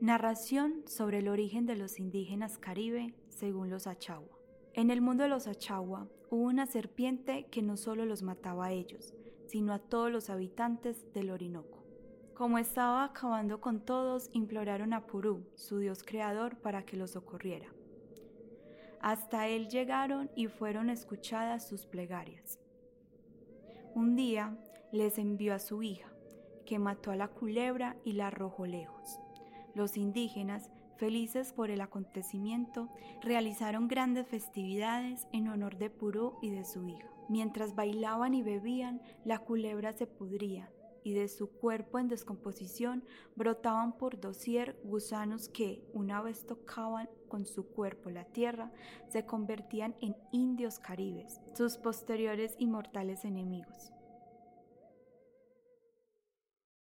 Narración sobre el origen de los indígenas caribe según los Achagua. En el mundo de los Achagua hubo una serpiente que no solo los mataba a ellos, sino a todos los habitantes del Orinoco. Como estaba acabando con todos, imploraron a Purú, su dios creador, para que los socorriera. Hasta él llegaron y fueron escuchadas sus plegarias. Un día les envió a su hija, que mató a la culebra y la arrojó lejos. Los indígenas, felices por el acontecimiento, realizaron grandes festividades en honor de Purú y de su hija. Mientras bailaban y bebían, la culebra se pudría y de su cuerpo en descomposición brotaban por dosier gusanos que, una vez tocaban con su cuerpo la tierra, se convertían en indios caribes, sus posteriores y mortales enemigos.